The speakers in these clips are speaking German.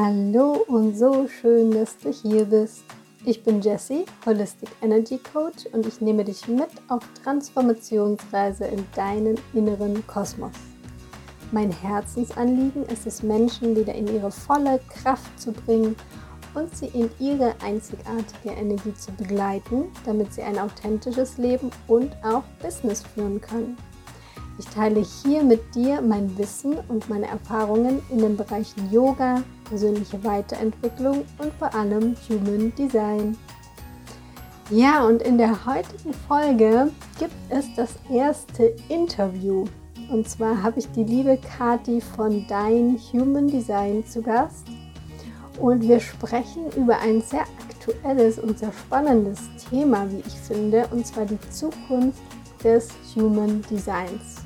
Hallo und so schön, dass du hier bist. Ich bin Jessie, Holistic Energy Coach und ich nehme dich mit auf Transformationsreise in deinen inneren Kosmos. Mein Herzensanliegen ist es, Menschen wieder in ihre volle Kraft zu bringen und sie in ihre einzigartige Energie zu begleiten, damit sie ein authentisches Leben und auch Business führen können. Ich teile hier mit dir mein Wissen und meine Erfahrungen in den Bereichen Yoga, persönliche Weiterentwicklung und vor allem Human Design. Ja, und in der heutigen Folge gibt es das erste Interview. Und zwar habe ich die liebe Kati von Dein Human Design zu Gast. Und wir sprechen über ein sehr aktuelles und sehr spannendes Thema, wie ich finde, und zwar die Zukunft des Human Designs.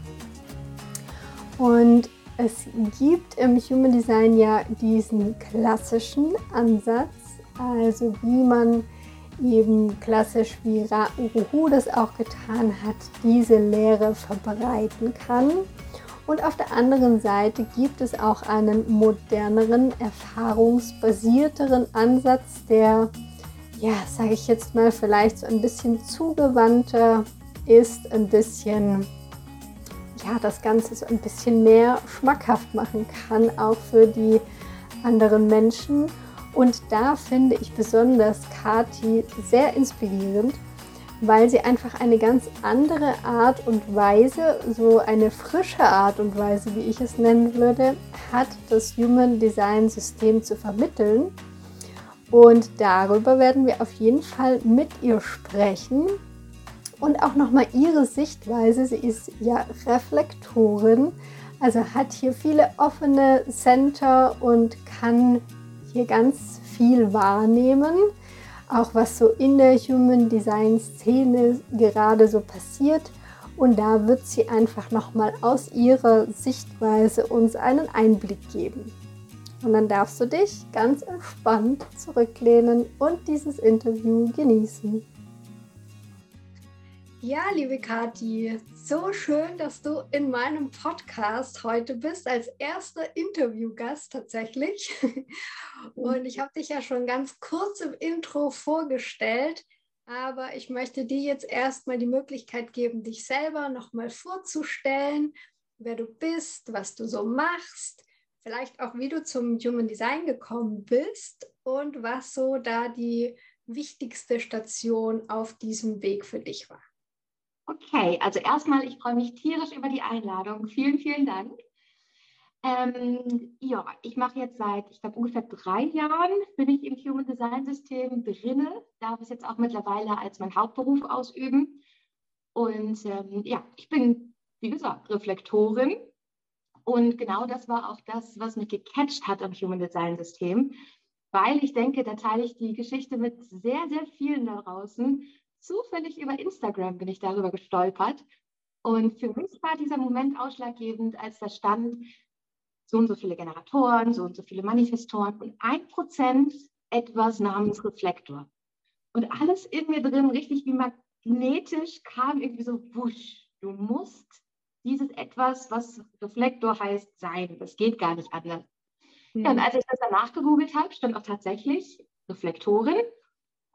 Und es gibt im Human Design ja diesen klassischen Ansatz, also wie man eben klassisch wie Ra Uruhu das auch getan hat, diese Lehre verbreiten kann. Und auf der anderen Seite gibt es auch einen moderneren, erfahrungsbasierteren Ansatz, der, ja, sage ich jetzt mal, vielleicht so ein bisschen zugewandter ist, ein bisschen ja, das Ganze so ein bisschen mehr schmackhaft machen kann, auch für die anderen Menschen. Und da finde ich besonders Kati sehr inspirierend, weil sie einfach eine ganz andere Art und Weise, so eine frische Art und Weise, wie ich es nennen würde, hat, das Human Design System zu vermitteln. Und darüber werden wir auf jeden Fall mit ihr sprechen und auch nochmal ihre Sichtweise. Sie ist ja Reflektorin, also hat hier viele offene Center und kann hier ganz viel wahrnehmen, auch was so in der Human Design Szene gerade so passiert. Und da wird sie einfach nochmal aus ihrer Sichtweise uns einen Einblick geben. Und dann darfst du dich ganz entspannt zurücklehnen und dieses Interview genießen. Ja, liebe Kathi, so schön, dass du in meinem Podcast heute bist, als erster Interviewgast tatsächlich. Und ich habe dich ja schon ganz kurz im Intro vorgestellt, aber ich möchte dir jetzt erstmal die Möglichkeit geben, dich selber nochmal vorzustellen, wer du bist, was du so machst, vielleicht auch wie du zum Human Design gekommen bist und was so da die wichtigste Station auf diesem Weg für dich war. Okay, also erstmal, ich freue mich tierisch über die Einladung. Vielen, vielen Dank. Ähm, ja, ich mache jetzt seit, ich glaube, ungefähr drei Jahren bin ich im Human Design System drinne, darf es jetzt auch mittlerweile als mein Hauptberuf ausüben. Und ähm, ja, ich bin, wie gesagt, Reflektorin. Und genau das war auch das, was mich gecatcht hat am Human Design System, weil ich denke, da teile ich die Geschichte mit sehr, sehr vielen da draußen zufällig über Instagram bin ich darüber gestolpert. Und für mich war dieser Moment ausschlaggebend, als da stand, so und so viele Generatoren, so und so viele Manifestoren und ein Prozent etwas namens Reflektor. Und alles in mir drin, richtig wie magnetisch, kam irgendwie so, wusch, du musst dieses etwas, was Reflektor heißt, sein. Das geht gar nicht anders. Mhm. Ja, und als ich das danach gegoogelt habe, stand auch tatsächlich Reflektorin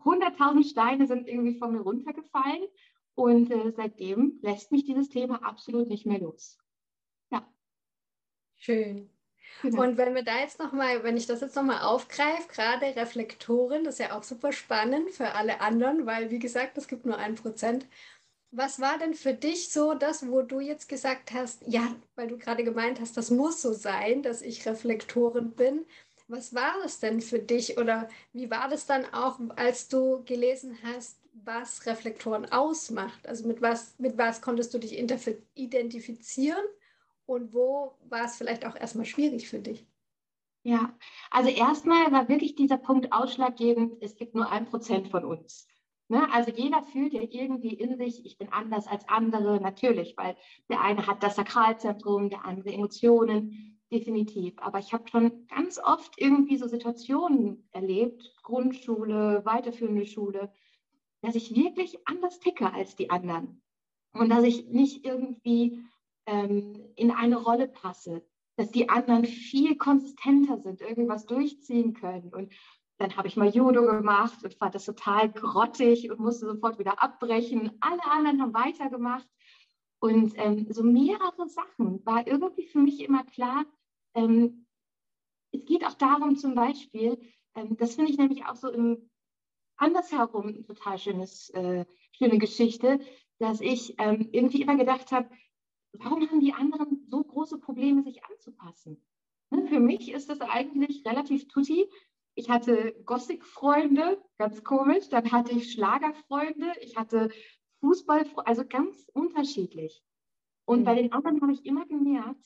100.000 Steine sind irgendwie von mir runtergefallen und äh, seitdem lässt mich dieses Thema absolut nicht mehr los. Ja. Schön. Genau. Und wenn wir da jetzt nochmal, wenn ich das jetzt nochmal aufgreife, gerade Reflektoren, das ist ja auch super spannend für alle anderen, weil wie gesagt, es gibt nur ein Prozent. Was war denn für dich so das, wo du jetzt gesagt hast, ja, weil du gerade gemeint hast, das muss so sein, dass ich Reflektoren bin. Was war es denn für dich oder wie war das dann auch, als du gelesen hast, was Reflektoren ausmacht? Also mit was, mit was konntest du dich identifizieren und wo war es vielleicht auch erstmal schwierig für dich? Ja, also erstmal war wirklich dieser Punkt ausschlaggebend, es gibt nur ein Prozent von uns. Ne? Also jeder fühlt ja irgendwie in sich, ich bin anders als andere, natürlich, weil der eine hat das Sakralzentrum, der andere Emotionen, definitiv. Aber ich habe schon ganz oft irgendwie so Situationen erlebt, Grundschule, weiterführende Schule, dass ich wirklich anders ticke als die anderen und dass ich nicht irgendwie ähm, in eine Rolle passe. dass die anderen viel konsistenter sind, irgendwas durchziehen können. Und dann habe ich mal Judo gemacht und fand das total grottig und musste sofort wieder abbrechen. Alle anderen haben weitergemacht. Und ähm, so mehrere Sachen war irgendwie für mich immer klar. Ähm, es geht auch darum, zum Beispiel, ähm, das finde ich nämlich auch so im andersherum eine total schönes, äh, schöne Geschichte, dass ich ähm, irgendwie immer gedacht habe, warum haben die anderen so große Probleme, sich anzupassen? Ne, für mich ist das eigentlich relativ tutti. Ich hatte Gothic-Freunde, ganz komisch. Dann hatte ich Schlagerfreunde. Ich hatte Fußballfreunde, also ganz unterschiedlich. Und mhm. bei den anderen habe ich immer gemerkt,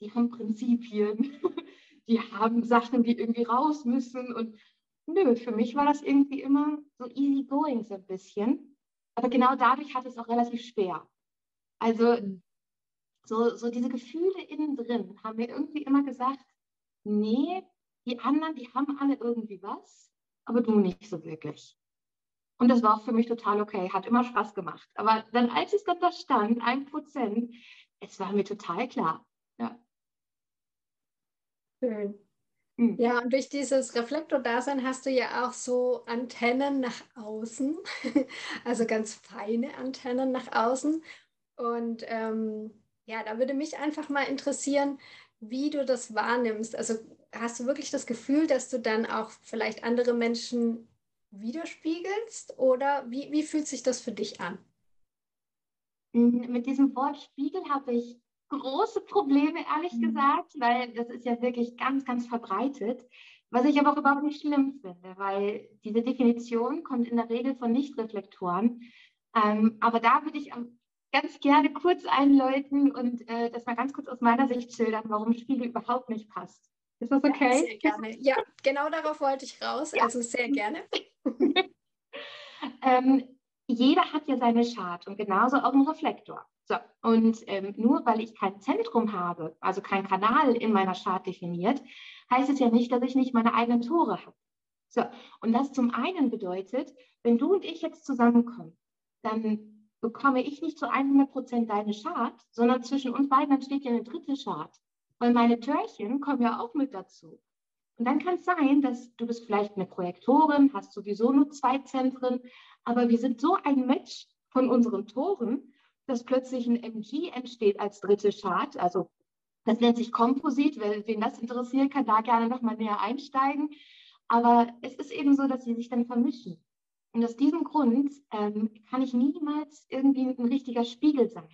die haben Prinzipien, die haben Sachen, die irgendwie raus müssen. Und nö, für mich war das irgendwie immer so easy going so ein bisschen. Aber genau dadurch hatte es auch relativ schwer. Also mhm. so, so diese Gefühle innen drin haben mir irgendwie immer gesagt, nee, die anderen, die haben alle irgendwie was, aber du nicht so wirklich. Und das war auch für mich total okay, hat immer Spaß gemacht. Aber dann, als es dann da stand, ein Prozent, es war mir total klar. Ja. Schön. Mhm. Ja, und durch dieses Reflektordasein hast du ja auch so Antennen nach außen, also ganz feine Antennen nach außen. Und ähm, ja, da würde mich einfach mal interessieren, wie du das wahrnimmst. Also hast du wirklich das Gefühl, dass du dann auch vielleicht andere Menschen widerspiegelst oder wie, wie fühlt sich das für dich an? Mm, mit diesem Wort Spiegel habe ich große Probleme, ehrlich mhm. gesagt, weil das ist ja wirklich ganz, ganz verbreitet. Was ich aber auch überhaupt nicht schlimm finde, weil diese Definition kommt in der Regel von Nichtreflektoren. Ähm, aber da würde ich ganz gerne kurz einläuten und äh, das mal ganz kurz aus meiner Sicht schildern, warum Spiegel überhaupt nicht passt. Ist das okay? Ja, sehr gerne. Ja, genau darauf wollte ich raus. Ja. Also sehr gerne. ähm, jeder hat ja seine Chart und genauso auch einen Reflektor. So, und ähm, nur weil ich kein Zentrum habe, also kein Kanal in meiner Chart definiert, heißt es ja nicht, dass ich nicht meine eigenen Tore habe. So, und das zum einen bedeutet, wenn du und ich jetzt zusammenkommen, dann bekomme ich nicht zu 100 Prozent deine Chart, sondern zwischen uns beiden entsteht ja eine dritte Chart. Weil meine Törchen kommen ja auch mit dazu. Und dann kann es sein, dass du bist vielleicht eine Projektorin, hast sowieso nur zwei Zentren, aber wir sind so ein Match von unseren Toren, dass plötzlich ein MG entsteht als dritte Chart. Also das nennt sich Komposit. Wen das interessiert, kann da gerne nochmal näher einsteigen. Aber es ist eben so, dass sie sich dann vermischen. Und aus diesem Grund ähm, kann ich niemals irgendwie ein richtiger Spiegel sein.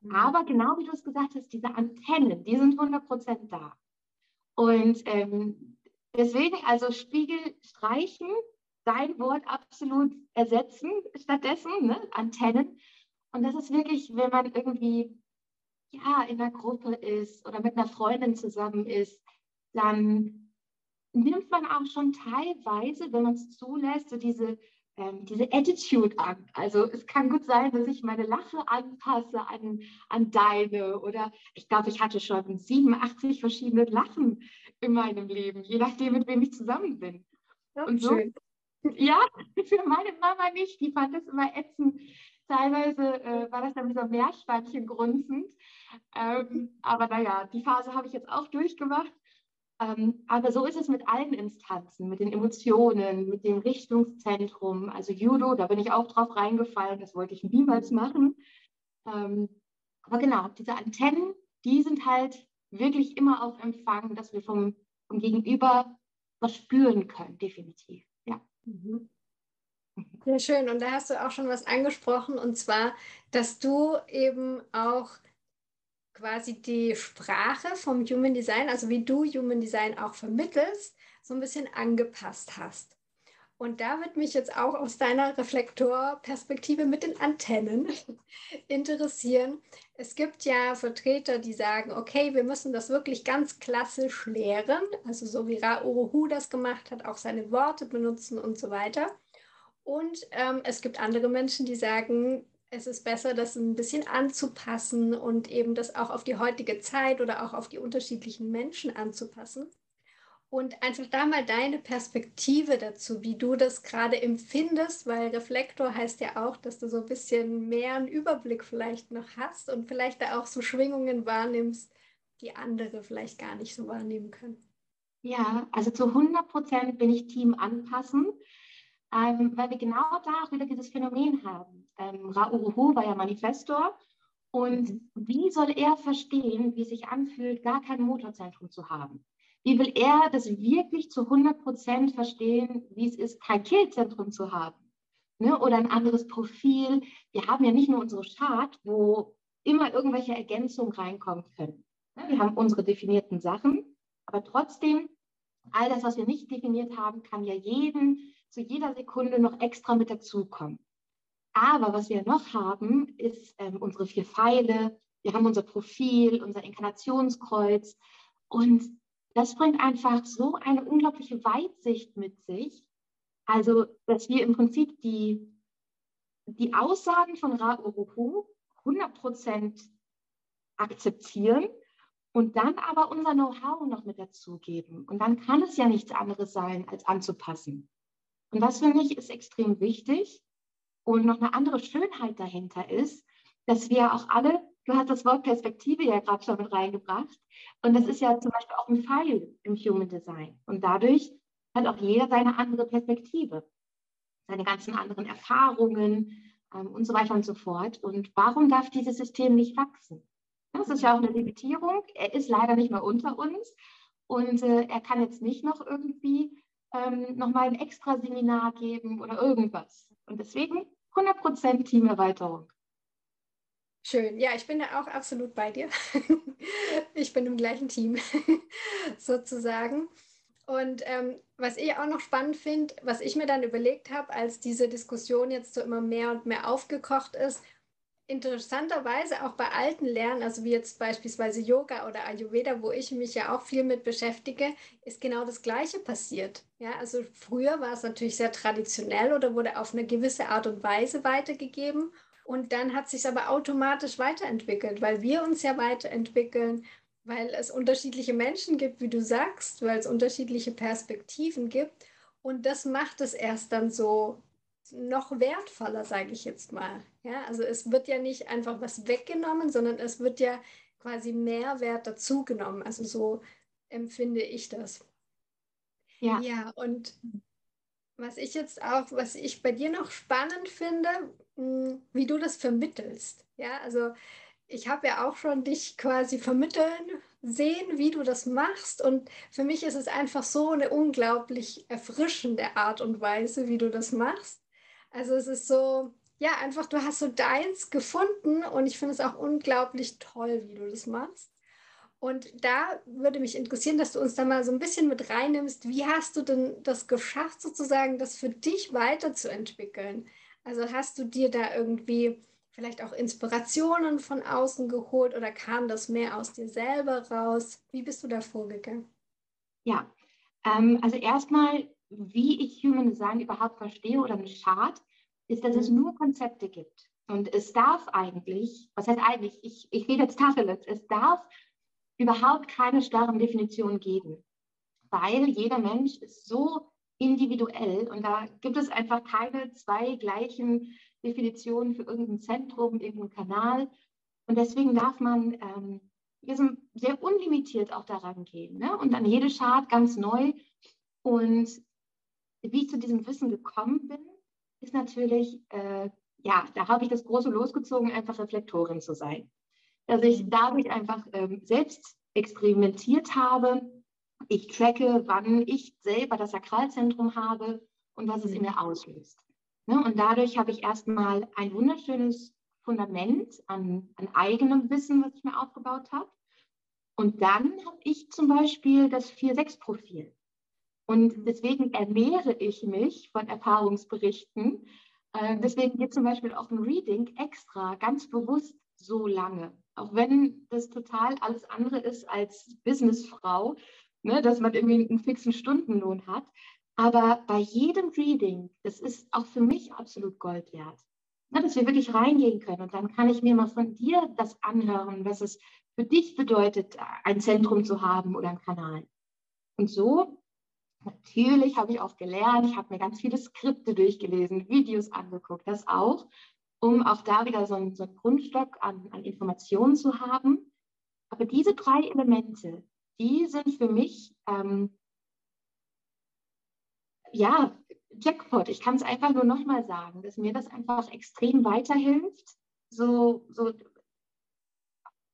Mhm. Aber genau wie du es gesagt hast, diese Antennen, die sind 100% da. Und ähm, deswegen also Spiegel streichen, dein Wort absolut ersetzen stattdessen, ne? Antennen. Und das ist wirklich, wenn man irgendwie ja, in einer Gruppe ist oder mit einer Freundin zusammen ist, dann nimmt man auch schon teilweise, wenn man es zulässt, so diese ähm, diese Attitude an. Also es kann gut sein, dass ich meine Lache anpasse an, an deine oder ich glaube, ich hatte schon 87 verschiedene Lachen in meinem Leben, je nachdem, mit wem ich zusammen bin. Ja, und so, schön. Ja, für meine Mama nicht, die fand das immer ätzend. Teilweise äh, war das dann wie so Meerschweinchen grunzend. Ähm, aber naja, die Phase habe ich jetzt auch durchgemacht. Ähm, aber so ist es mit allen Instanzen, mit den Emotionen, mit dem Richtungszentrum. Also Judo, da bin ich auch drauf reingefallen, das wollte ich niemals machen. Ähm, aber genau, diese Antennen, die sind halt wirklich immer auf Empfang, dass wir vom, vom Gegenüber was spüren können, definitiv. Ja. Mhm. Sehr schön. Und da hast du auch schon was angesprochen, und zwar, dass du eben auch quasi die Sprache vom Human Design, also wie du Human Design auch vermittelst, so ein bisschen angepasst hast. Und da wird mich jetzt auch aus deiner Reflektorperspektive mit den Antennen interessieren. Es gibt ja Vertreter, die sagen, okay, wir müssen das wirklich ganz klassisch lehren, also so wie Ra Uruhu das gemacht hat, auch seine Worte benutzen und so weiter. Und ähm, es gibt andere Menschen, die sagen, es ist besser, das ein bisschen anzupassen und eben das auch auf die heutige Zeit oder auch auf die unterschiedlichen Menschen anzupassen. Und einfach da mal deine Perspektive dazu, wie du das gerade empfindest, weil Reflektor heißt ja auch, dass du so ein bisschen mehr einen Überblick vielleicht noch hast und vielleicht da auch so Schwingungen wahrnimmst, die andere vielleicht gar nicht so wahrnehmen können. Ja, also zu 100 Prozent bin ich Team anpassen, ähm, weil wir genau da wieder dieses Phänomen haben. Ähm, Rauruhu war ja Manifestor und mhm. wie soll er verstehen, wie es sich anfühlt, gar kein Motorzentrum zu haben? Wie will er das wirklich zu 100 Prozent verstehen, wie es ist, kein Killzentrum zu haben? Ne? Oder ein anderes Profil. Wir haben ja nicht nur unsere Chart, wo immer irgendwelche Ergänzungen reinkommen können. Ne? Wir haben unsere definierten Sachen, aber trotzdem, all das, was wir nicht definiert haben, kann ja jeden zu jeder Sekunde noch extra mit dazukommen. Aber was wir noch haben, ist ähm, unsere vier Pfeile. Wir haben unser Profil, unser Inkarnationskreuz. Und das bringt einfach so eine unglaubliche Weitsicht mit sich. Also, dass wir im Prinzip die, die Aussagen von Ra Uruhu 100% akzeptieren und dann aber unser Know-how noch mit dazugeben. Und dann kann es ja nichts anderes sein, als anzupassen. Und das finde ich ist extrem wichtig. Und noch eine andere Schönheit dahinter ist, dass wir auch alle Du hast das Wort Perspektive ja gerade schon mit reingebracht. Und das ist ja zum Beispiel auch ein Pfeil im Human Design. Und dadurch hat auch jeder seine andere Perspektive, seine ganzen anderen Erfahrungen ähm, und so weiter und so fort. Und warum darf dieses System nicht wachsen? Das ist ja auch eine Limitierung. Er ist leider nicht mehr unter uns und äh, er kann jetzt nicht noch irgendwie ähm, nochmal ein extra Seminar geben oder irgendwas. Und deswegen 100% Teamerweiterung. Schön. Ja, ich bin da auch absolut bei dir. ich bin im gleichen Team sozusagen. Und ähm, was ich auch noch spannend finde, was ich mir dann überlegt habe, als diese Diskussion jetzt so immer mehr und mehr aufgekocht ist, interessanterweise auch bei alten Lernen, also wie jetzt beispielsweise Yoga oder Ayurveda, wo ich mich ja auch viel mit beschäftige, ist genau das Gleiche passiert. Ja, also früher war es natürlich sehr traditionell oder wurde auf eine gewisse Art und Weise weitergegeben. Und dann hat sich aber automatisch weiterentwickelt, weil wir uns ja weiterentwickeln, weil es unterschiedliche Menschen gibt, wie du sagst, weil es unterschiedliche Perspektiven gibt. Und das macht es erst dann so noch wertvoller, sage ich jetzt mal. Ja, also es wird ja nicht einfach was weggenommen, sondern es wird ja quasi Mehrwert dazugenommen. Also so empfinde ich das. Ja. Ja, und was ich jetzt auch, was ich bei dir noch spannend finde, wie du das vermittelst. Ja, also ich habe ja auch schon dich quasi vermitteln sehen, wie du das machst. Und für mich ist es einfach so eine unglaublich erfrischende Art und Weise, wie du das machst. Also es ist so, ja, einfach, du hast so deins gefunden und ich finde es auch unglaublich toll, wie du das machst. Und da würde mich interessieren, dass du uns da mal so ein bisschen mit reinnimmst. Wie hast du denn das geschafft, sozusagen das für dich weiterzuentwickeln? Also hast du dir da irgendwie vielleicht auch Inspirationen von außen geholt oder kam das mehr aus dir selber raus? Wie bist du da vorgegangen? Ja, ähm, also erstmal, wie ich Human Design überhaupt verstehe oder einen Chart, ist, dass es mhm. nur Konzepte gibt. Und es darf eigentlich, was heißt eigentlich, ich, ich rede jetzt Tacheles, es darf überhaupt keine starren Definitionen geben, weil jeder Mensch ist so individuell und da gibt es einfach keine zwei gleichen Definitionen für irgendein Zentrum, irgendeinen Kanal. Und deswegen darf man ähm, sehr unlimitiert auch daran gehen ne? und an jede Chart ganz neu. Und wie ich zu diesem Wissen gekommen bin, ist natürlich, äh, ja, da habe ich das große losgezogen, einfach Reflektorin zu sein dass ich dadurch einfach ähm, selbst experimentiert habe. Ich tracke, wann ich selber das Sakralzentrum habe und was es in mir auslöst. Ne? Und dadurch habe ich erstmal ein wunderschönes Fundament an, an eigenem Wissen, was ich mir aufgebaut habe. Und dann habe ich zum Beispiel das 4-6-Profil. Und deswegen ernähre ich mich von Erfahrungsberichten. Äh, deswegen geht zum Beispiel auch ein Reading extra ganz bewusst so lange. Auch wenn das total alles andere ist als Businessfrau, ne, dass man irgendwie einen fixen Stundenlohn hat. Aber bei jedem Reading, das ist auch für mich absolut Gold wert. Ne, dass wir wirklich reingehen können. Und dann kann ich mir mal von dir das anhören, was es für dich bedeutet, ein Zentrum zu haben oder einen Kanal. Und so, natürlich habe ich auch gelernt, ich habe mir ganz viele Skripte durchgelesen, Videos angeguckt, das auch um auch da wieder so einen, so einen Grundstock an, an, Informationen zu haben. Aber diese drei Elemente, die sind für mich, ähm, ja, Jackpot. Ich kann es einfach nur nochmal sagen, dass mir das einfach extrem weiterhilft. So, so,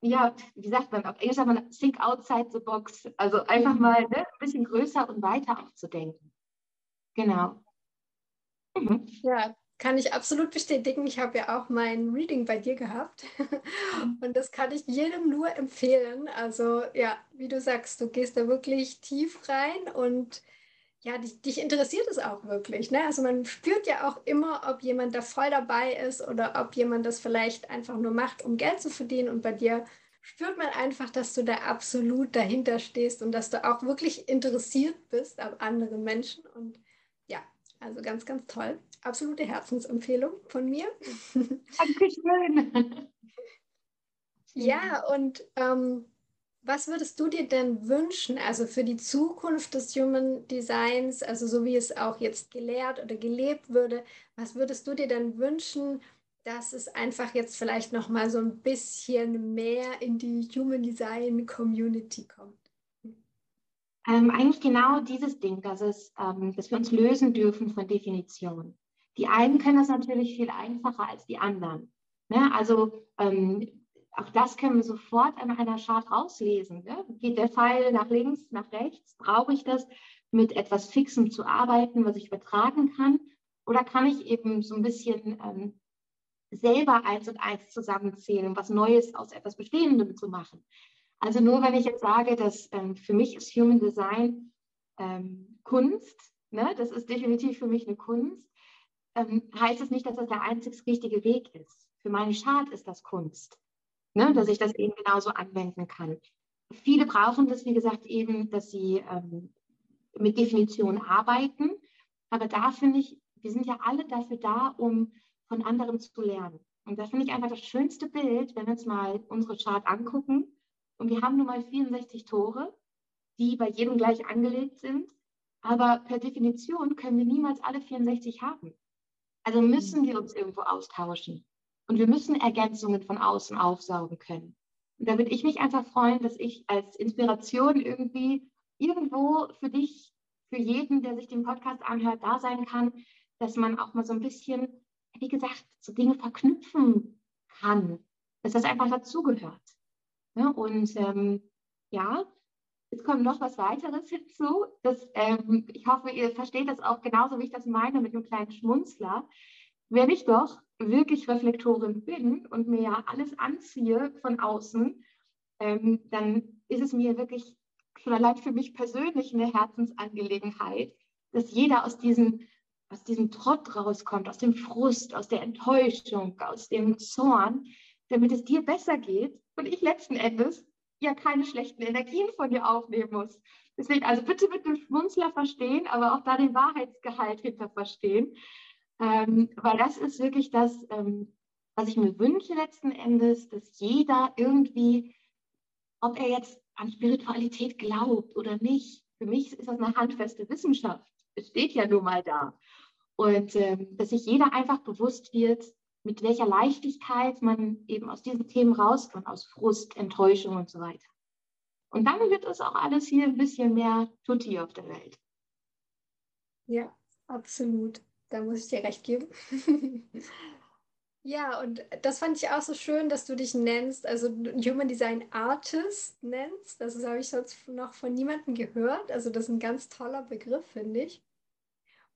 ja, wie sagt man, auf Englisch sagt man think outside the box. Also einfach mhm. mal ne, ein bisschen größer und weiter auch zu denken. Genau. Mhm. Ja, kann ich absolut bestätigen. Ich habe ja auch mein Reading bei dir gehabt und das kann ich jedem nur empfehlen. Also ja, wie du sagst, du gehst da wirklich tief rein und ja, dich, dich interessiert es auch wirklich. Ne? Also man spürt ja auch immer, ob jemand da voll dabei ist oder ob jemand das vielleicht einfach nur macht, um Geld zu verdienen. Und bei dir spürt man einfach, dass du da absolut dahinter stehst und dass du auch wirklich interessiert bist an anderen Menschen. Und ja, also ganz, ganz toll. Absolute Herzensempfehlung von mir. Dankeschön. ja, und ähm, was würdest du dir denn wünschen, also für die Zukunft des Human Designs, also so wie es auch jetzt gelehrt oder gelebt würde, was würdest du dir denn wünschen, dass es einfach jetzt vielleicht noch mal so ein bisschen mehr in die Human Design Community kommt? Ähm, eigentlich genau dieses Ding, dass, es, ähm, dass wir uns lösen dürfen von Definitionen. Die einen können das natürlich viel einfacher als die anderen. Ne? Also ähm, auch das können wir sofort an einer Chart rauslesen. Ne? Geht der Pfeil nach links, nach rechts? Brauche ich das, mit etwas Fixem zu arbeiten, was ich übertragen kann? Oder kann ich eben so ein bisschen ähm, selber eins und eins zusammenzählen, um was Neues aus etwas Bestehendem zu machen? Also nur wenn ich jetzt sage, dass ähm, für mich ist Human Design ähm, Kunst, ne? das ist definitiv für mich eine Kunst, ähm, heißt es nicht, dass das der einzig richtige Weg ist. Für meine Chart ist das Kunst ne, dass ich das eben genauso anwenden kann. Viele brauchen das, wie gesagt, eben, dass sie ähm, mit Definitionen arbeiten. Aber da finde ich, wir sind ja alle dafür da, um von anderen zu lernen. Und da finde ich einfach das schönste Bild, wenn wir uns mal unsere Chart angucken. Und wir haben nun mal 64 Tore, die bei jedem gleich angelegt sind. Aber per Definition können wir niemals alle 64 haben. Also müssen wir uns irgendwo austauschen. Und wir müssen Ergänzungen von außen aufsaugen können. Und da würde ich mich einfach freuen, dass ich als Inspiration irgendwie irgendwo für dich, für jeden, der sich den Podcast anhört, da sein kann, dass man auch mal so ein bisschen, wie gesagt, so Dinge verknüpfen kann, dass das einfach dazugehört. Ja, und ähm, ja, es kommt noch was weiteres hinzu. Dass, ähm, ich hoffe, ihr versteht das auch genauso, wie ich das meine, mit einem kleinen Schmunzler. Wenn ich doch wirklich Reflektorin bin und mir ja alles anziehe von außen, ähm, dann ist es mir wirklich schon allein für mich persönlich eine Herzensangelegenheit, dass jeder aus diesem, aus diesem Trott rauskommt, aus dem Frust, aus der Enttäuschung, aus dem Zorn, damit es dir besser geht und ich letzten Endes ja keine schlechten Energien von dir aufnehmen muss. Deswegen, also bitte mit dem Schmunzler verstehen, aber auch da den Wahrheitsgehalt hinter verstehen. Ähm, weil das ist wirklich das, ähm, was ich mir wünsche letzten Endes, dass jeder irgendwie, ob er jetzt an Spiritualität glaubt oder nicht, für mich ist das eine handfeste Wissenschaft. Es steht ja nun mal da. Und ähm, dass sich jeder einfach bewusst wird, mit welcher Leichtigkeit man eben aus diesen Themen rauskommt, aus Frust, Enttäuschung und so weiter. Und dann wird es auch alles hier ein bisschen mehr tutti auf der Welt. Ja, absolut. Da muss ich dir recht geben. ja, und das fand ich auch so schön, dass du dich nennst, also Human Design Artist nennst. Das habe ich sonst noch von niemandem gehört. Also das ist ein ganz toller Begriff, finde ich.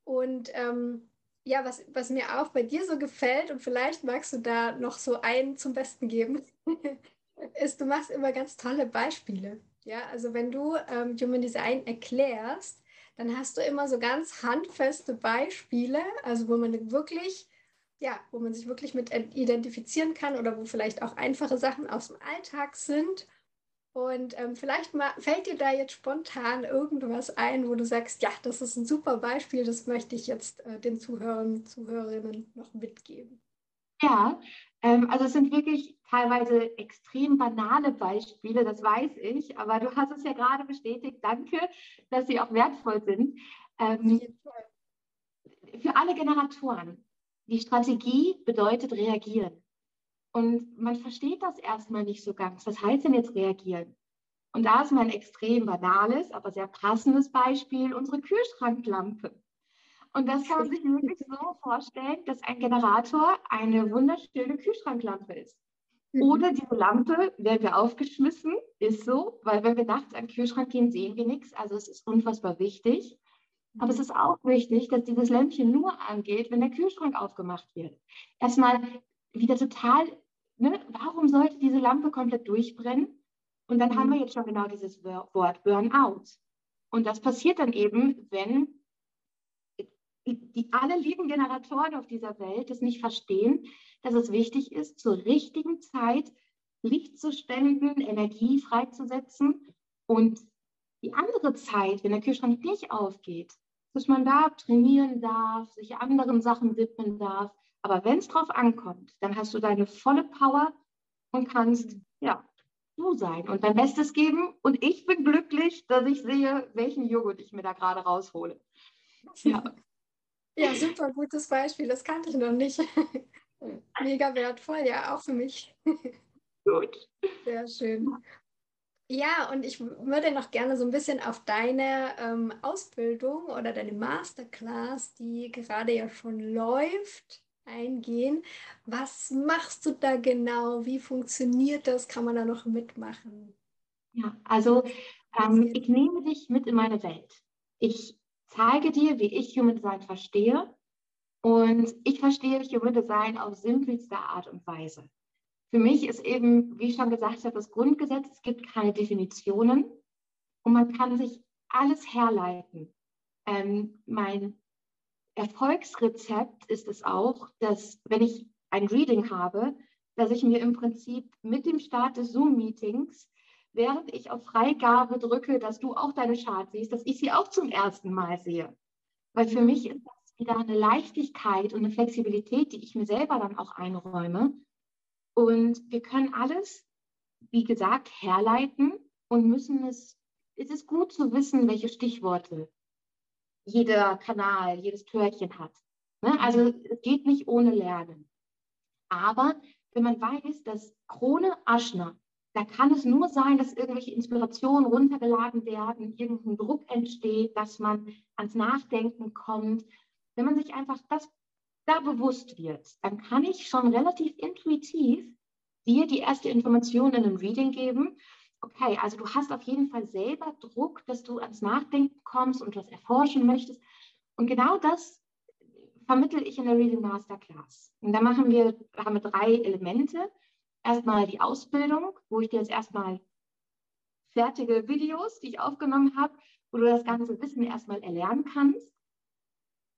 Und ähm, ja, was, was mir auch bei dir so gefällt, und vielleicht magst du da noch so einen zum Besten geben, ist, du machst immer ganz tolle Beispiele. Ja, also wenn du ähm, Human Design erklärst, dann hast du immer so ganz handfeste Beispiele, also wo man wirklich, ja, wo man sich wirklich mit identifizieren kann oder wo vielleicht auch einfache Sachen aus dem Alltag sind. Und ähm, vielleicht mal, fällt dir da jetzt spontan irgendwas ein, wo du sagst, ja, das ist ein super Beispiel, das möchte ich jetzt äh, den Zuhörern und Zuhörerinnen noch mitgeben. Ja, ähm, also es sind wirklich teilweise extrem banale Beispiele, das weiß ich, aber du hast es ja gerade bestätigt. Danke, dass sie auch wertvoll sind. Ähm, für alle Generatoren. Die Strategie bedeutet reagieren. Und man versteht das erstmal nicht so ganz. Was heißt denn jetzt reagieren? Und da ist mein extrem banales, aber sehr passendes Beispiel unsere Kühlschranklampe. Und das kann man sich wirklich so vorstellen, dass ein Generator eine wunderschöne Kühlschranklampe ist. Mhm. Oder diese Lampe werden wir aufgeschmissen, ist so, weil wenn wir nachts an den Kühlschrank gehen, sehen wir nichts. Also es ist unfassbar wichtig. Aber es ist auch wichtig, dass dieses Lämpchen nur angeht, wenn der Kühlschrank aufgemacht wird. Erstmal wieder total, ne, warum sollte diese Lampe komplett durchbrennen? Und dann mhm. haben wir jetzt schon genau dieses Wort Burnout. Und das passiert dann eben, wenn die alle lieben Generatoren auf dieser Welt es nicht verstehen, dass es wichtig ist, zur richtigen Zeit Licht zu spenden, Energie freizusetzen und die andere Zeit, wenn der Kühlschrank nicht aufgeht, dass man da trainieren darf, sich anderen Sachen widmen darf. Aber wenn es drauf ankommt, dann hast du deine volle Power und kannst ja du sein und dein Bestes geben. Und ich bin glücklich, dass ich sehe, welchen Joghurt ich mir da gerade raushole. Ja. ja, super gutes Beispiel. Das kannte ich noch nicht. Mega wertvoll, ja, auch für mich. Gut. Sehr schön. Ja, und ich würde noch gerne so ein bisschen auf deine ähm, Ausbildung oder deine Masterclass, die gerade ja schon läuft, eingehen. Was machst du da genau? Wie funktioniert das? Kann man da noch mitmachen? Ja, also ähm, ich nehme dich mit in meine Welt. Ich zeige dir, wie ich Human Design verstehe. Und ich verstehe Human Design auf simpelste Art und Weise. Für mich ist eben, wie ich schon gesagt habe, das Grundgesetz, es gibt keine Definitionen und man kann sich alles herleiten. Ähm, mein Erfolgsrezept ist es auch, dass wenn ich ein Reading habe, dass ich mir im Prinzip mit dem Start des Zoom-Meetings, während ich auf Freigabe drücke, dass du auch deine Chart siehst, dass ich sie auch zum ersten Mal sehe. Weil für mich ist das wieder eine Leichtigkeit und eine Flexibilität, die ich mir selber dann auch einräume, und wir können alles, wie gesagt, herleiten und müssen es, es ist gut zu wissen, welche Stichworte jeder Kanal, jedes Türchen hat. Ne? Also es geht nicht ohne Lernen. Aber wenn man weiß, dass Krone Aschner, da kann es nur sein, dass irgendwelche Inspirationen runtergeladen werden, irgendein Druck entsteht, dass man ans Nachdenken kommt. Wenn man sich einfach das da bewusst wird, dann kann ich schon relativ intuitiv dir die erste Information in einem Reading geben. Okay, also du hast auf jeden Fall selber Druck, dass du ans Nachdenken kommst und was erforschen möchtest. Und genau das vermittle ich in der Reading Masterclass. Und da machen wir, haben wir drei Elemente. Erstmal die Ausbildung, wo ich dir jetzt erstmal fertige Videos, die ich aufgenommen habe, wo du das ganze Wissen erstmal erlernen kannst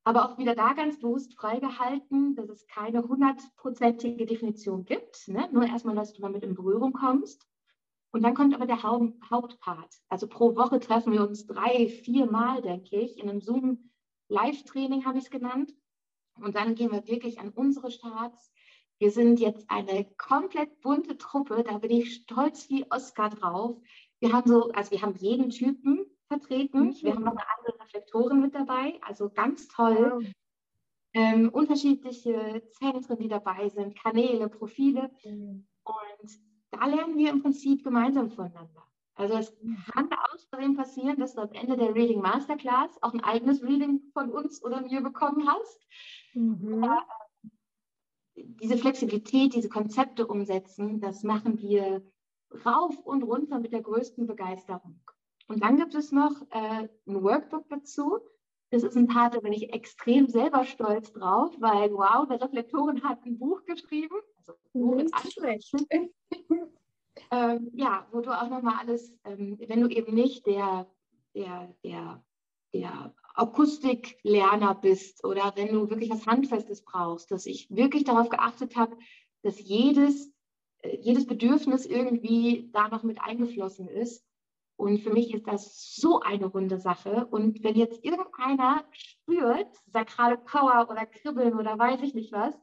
aber auch wieder da ganz bewusst freigehalten, dass es keine hundertprozentige Definition gibt. Ne? Nur erstmal, dass du damit in Berührung kommst. Und dann kommt aber der Hauptpart. Also pro Woche treffen wir uns drei, vier Mal, denke ich, in einem Zoom-Live-Training habe ich es genannt. Und dann gehen wir wirklich an unsere Starts. Wir sind jetzt eine komplett bunte Truppe. Da bin ich stolz wie Oscar drauf. Wir haben so, also wir haben jeden Typen vertreten. Mhm. Wir haben noch eine andere Reflektoren mit dabei, also ganz toll. Wow. Ähm, unterschiedliche Zentren, die dabei sind, Kanäle, Profile. Mhm. Und da lernen wir im Prinzip gemeinsam voneinander. Also es kann aus Versehen passieren, dass du am Ende der Reading Masterclass auch ein eigenes Reading von uns oder mir bekommen hast. Mhm. Aber, äh, diese Flexibilität, diese Konzepte umsetzen, das machen wir rauf und runter mit der größten Begeisterung. Und dann gibt es noch äh, ein Workbook dazu. Das ist ein Part, da bin ich extrem selber stolz drauf, weil wow, der Reflektoren hat ein Buch geschrieben. Also Buch schlecht. ähm, ja, wo du auch nochmal alles, ähm, wenn du eben nicht der, der, der, der Akustiklerner bist oder wenn du wirklich was Handfestes brauchst, dass ich wirklich darauf geachtet habe, dass jedes, äh, jedes Bedürfnis irgendwie da noch mit eingeflossen ist und für mich ist das so eine runde Sache. Und wenn jetzt irgendeiner spürt, sakrale Power oder Kribbeln oder weiß ich nicht was,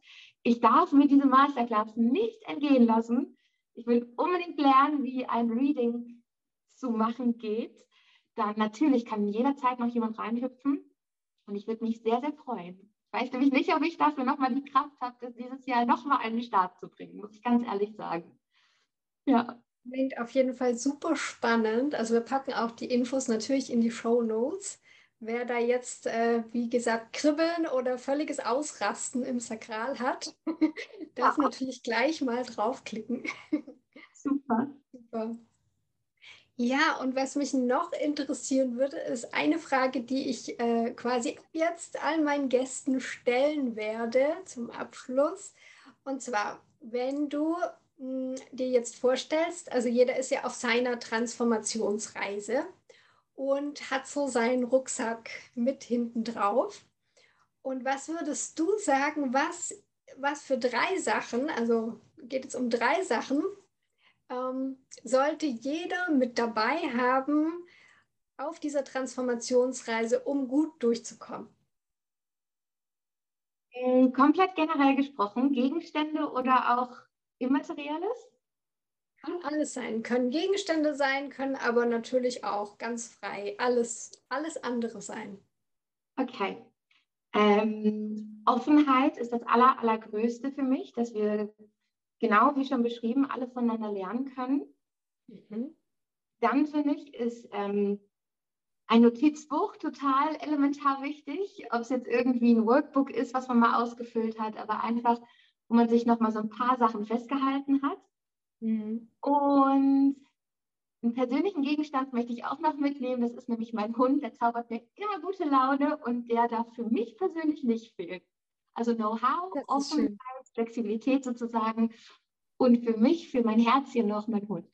ich darf mir diese Masterclass nicht entgehen lassen. Ich will unbedingt lernen, wie ein Reading zu machen geht. Dann natürlich kann jederzeit noch jemand reinhüpfen. Und ich würde mich sehr, sehr freuen, Ich weiß nämlich nicht, ob ich dafür nochmal die Kraft habe, dieses Jahr nochmal den Start zu bringen, muss ich ganz ehrlich sagen. Ja. Klingt auf jeden Fall super spannend. Also wir packen auch die Infos natürlich in die Show Notes. Wer da jetzt, äh, wie gesagt, Kribbeln oder völliges Ausrasten im Sakral hat, darf ja. natürlich gleich mal draufklicken. Super. Super. Ja, und was mich noch interessieren würde, ist eine Frage, die ich äh, quasi jetzt all meinen Gästen stellen werde zum Abschluss. Und zwar, wenn du mh, hm, dir jetzt vorstellst, also jeder ist ja auf seiner Transformationsreise und hat so seinen Rucksack mit hinten drauf. Und was würdest du sagen, was, was für drei Sachen, also geht es um drei Sachen, ähm, sollte jeder mit dabei haben auf dieser Transformationsreise, um gut durchzukommen? Äh, komplett generell gesprochen, Gegenstände oder auch Immaterielles? Kann alles sein, können Gegenstände sein, können aber natürlich auch ganz frei alles, alles andere sein. Okay. Ähm, Offenheit ist das aller, allergrößte für mich, dass wir genau wie schon beschrieben alle voneinander lernen können. Mhm. Dann finde ich, ist ähm, ein Notizbuch total elementar wichtig, ob es jetzt irgendwie ein Workbook ist, was man mal ausgefüllt hat, aber einfach, wo man sich nochmal so ein paar Sachen festgehalten hat. Mhm. Und einen persönlichen Gegenstand möchte ich auch noch mitnehmen. Das ist nämlich mein Hund. Der zaubert mir immer gute Laune und der darf für mich persönlich nicht fehlen. Also Know-how, Offenheit, Flexibilität sozusagen. Und für mich, für mein Herzchen noch mein Hund.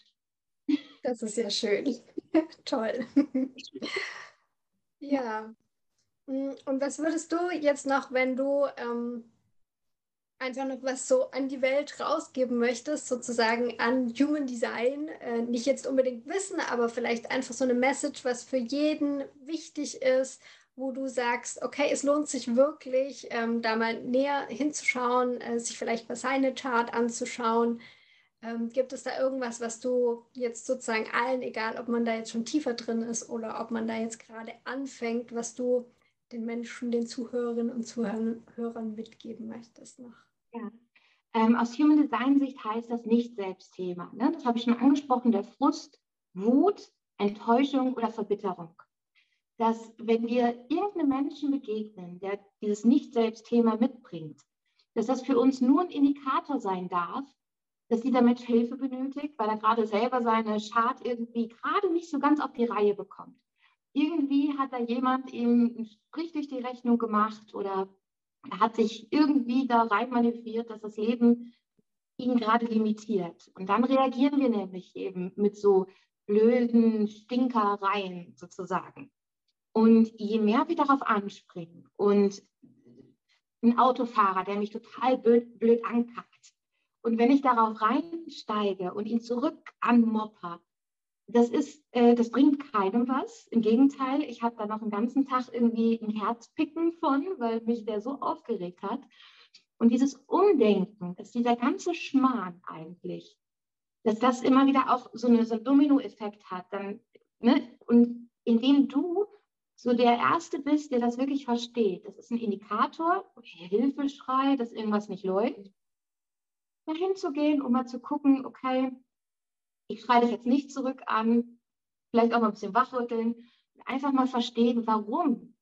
Das ist ja schön. Toll. ja. Und was würdest du jetzt noch, wenn du ähm, einfach noch was so an die Welt rausgeben möchtest, sozusagen an Human Design, äh, nicht jetzt unbedingt Wissen, aber vielleicht einfach so eine Message, was für jeden wichtig ist, wo du sagst, okay, es lohnt sich wirklich, ähm, da mal näher hinzuschauen, äh, sich vielleicht bei seine Chart anzuschauen. Ähm, gibt es da irgendwas, was du jetzt sozusagen allen, egal ob man da jetzt schon tiefer drin ist oder ob man da jetzt gerade anfängt, was du den Menschen, den Zuhörerinnen und Zuhörern mitgeben möchtest noch? Ähm, aus Human Design Sicht heißt das Nicht-Selbst-Thema. Ne? Das habe ich schon angesprochen, der Frust, Wut, Enttäuschung oder Verbitterung. Dass wenn wir irgendeinem Menschen begegnen, der dieses Nicht-Selbst-Thema mitbringt, dass das für uns nur ein Indikator sein darf, dass dieser Mensch Hilfe benötigt, weil er gerade selber seine Chart irgendwie gerade nicht so ganz auf die Reihe bekommt. Irgendwie hat da jemand ihm durch die Rechnung gemacht oder er hat sich irgendwie da rein manövriert, dass das Leben ihn gerade limitiert. Und dann reagieren wir nämlich eben mit so blöden Stinkereien sozusagen. Und je mehr wir darauf anspringen und ein Autofahrer, der mich total blöd, blöd ankackt, und wenn ich darauf reinsteige und ihn zurück anmopper, das ist, äh, das bringt keinem was. Im Gegenteil, ich habe da noch einen ganzen Tag irgendwie ein Herzpicken von, weil mich der so aufgeregt hat. Und dieses Umdenken, dass dieser ganze Schmarrn eigentlich, dass das immer wieder auch so, eine, so einen Dominoeffekt hat. Dann, ne? Und indem du so der Erste bist, der das wirklich versteht, das ist ein Indikator, Hilfeschrei, dass irgendwas nicht läuft, dahin zu gehen, um mal zu gucken, okay, ich schreie dich jetzt nicht zurück an, vielleicht auch mal ein bisschen wachrütteln, einfach mal verstehen, warum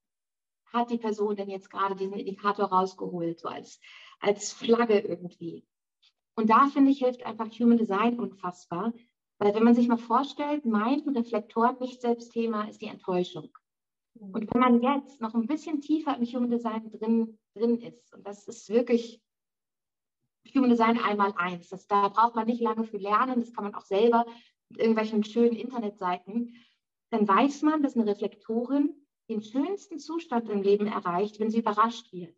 hat die Person denn jetzt gerade diesen Indikator rausgeholt, so als, als Flagge irgendwie. Und da finde ich, hilft einfach Human Design unfassbar, weil wenn man sich mal vorstellt, mein Reflektor nicht selbst Thema ist die Enttäuschung. Und wenn man jetzt noch ein bisschen tiefer im Human Design drin, drin ist, und das ist wirklich Human Design einmal eins. Das, da braucht man nicht lange für lernen, das kann man auch selber mit irgendwelchen schönen Internetseiten. Dann weiß man, dass eine Reflektorin den schönsten Zustand im Leben erreicht, wenn sie überrascht wird.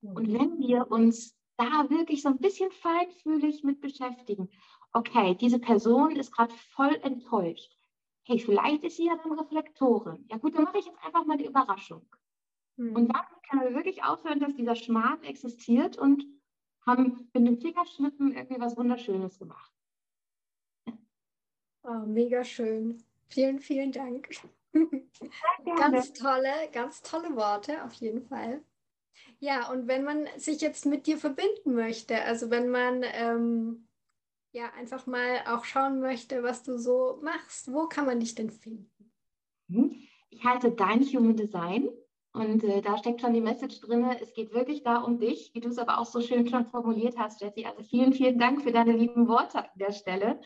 Und mhm. wenn wir uns da wirklich so ein bisschen feinfühlig mit beschäftigen, okay, diese Person ist gerade voll enttäuscht. Hey, vielleicht ist sie ja dann Reflektorin. Ja gut, dann mache ich jetzt einfach mal die Überraschung. Mhm. Und dann können wir wirklich aufhören, dass dieser Schmarrn existiert und haben mit dem Fingerschnippen irgendwie was Wunderschönes gemacht. Oh, mega schön. Vielen, vielen Dank. ganz tolle, ganz tolle Worte, auf jeden Fall. Ja, und wenn man sich jetzt mit dir verbinden möchte, also wenn man ähm, ja einfach mal auch schauen möchte, was du so machst, wo kann man dich denn finden? Mhm. Ich halte dein Human Design und äh, da steckt schon die Message drin. Es geht wirklich da um dich, wie du es aber auch so schön schon formuliert hast, Jessie. Also vielen, vielen Dank für deine lieben Worte an der Stelle.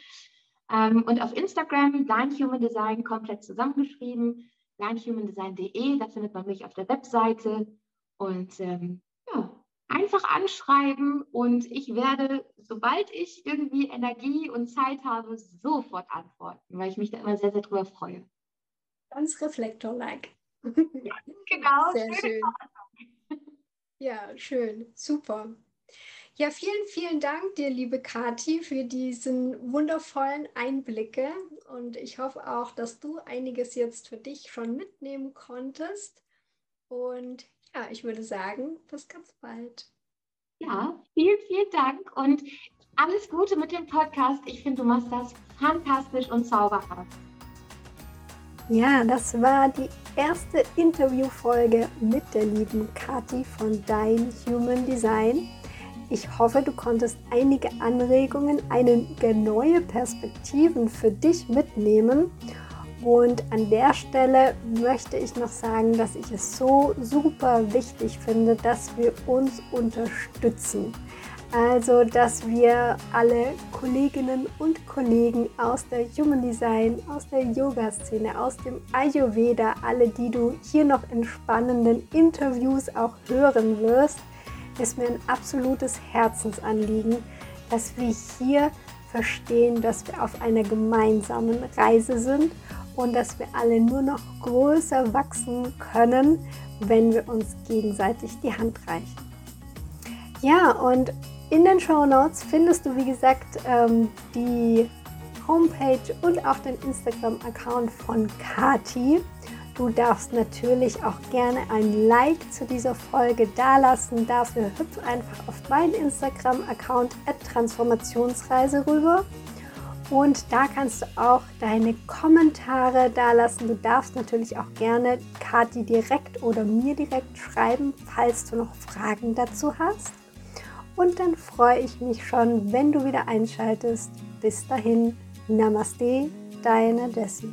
Ähm, und auf Instagram, dein Human Design komplett zusammengeschrieben, deinhumandesign.de, da findet man mich auf der Webseite. Und ähm, ja, einfach anschreiben und ich werde, sobald ich irgendwie Energie und Zeit habe, sofort antworten, weil ich mich da immer sehr, sehr drüber freue. Ganz Reflektor-like. Ja, genau. Sehr schön. Ja, schön. Super. Ja, vielen, vielen Dank dir, liebe Kathi, für diesen wundervollen Einblicke. Und ich hoffe auch, dass du einiges jetzt für dich schon mitnehmen konntest. Und ja, ich würde sagen, bis ganz bald. Ja, vielen, vielen Dank und alles Gute mit dem Podcast. Ich finde, du machst das fantastisch und zauberhaft. Ja, das war die erste Interviewfolge mit der lieben Kati von Dein Human Design. Ich hoffe, du konntest einige Anregungen, einige neue Perspektiven für dich mitnehmen und an der Stelle möchte ich noch sagen, dass ich es so super wichtig finde, dass wir uns unterstützen. Also, dass wir alle Kolleginnen und Kollegen aus der Human Design, aus der Yoga-Szene, aus dem Ayurveda, alle, die du hier noch in spannenden Interviews auch hören wirst, ist mir ein absolutes Herzensanliegen, dass wir hier verstehen, dass wir auf einer gemeinsamen Reise sind und dass wir alle nur noch größer wachsen können, wenn wir uns gegenseitig die Hand reichen. Ja, und in den Show Notes findest du, wie gesagt, ähm, die Homepage und auch den Instagram-Account von Kati. Du darfst natürlich auch gerne ein Like zu dieser Folge dalassen. Dafür hüpf einfach auf meinen Instagram-Account Transformationsreise rüber und da kannst du auch deine Kommentare da lassen. Du darfst natürlich auch gerne Kati direkt oder mir direkt schreiben, falls du noch Fragen dazu hast. Und dann freue ich mich schon, wenn du wieder einschaltest. Bis dahin, Namaste, deine Dessi.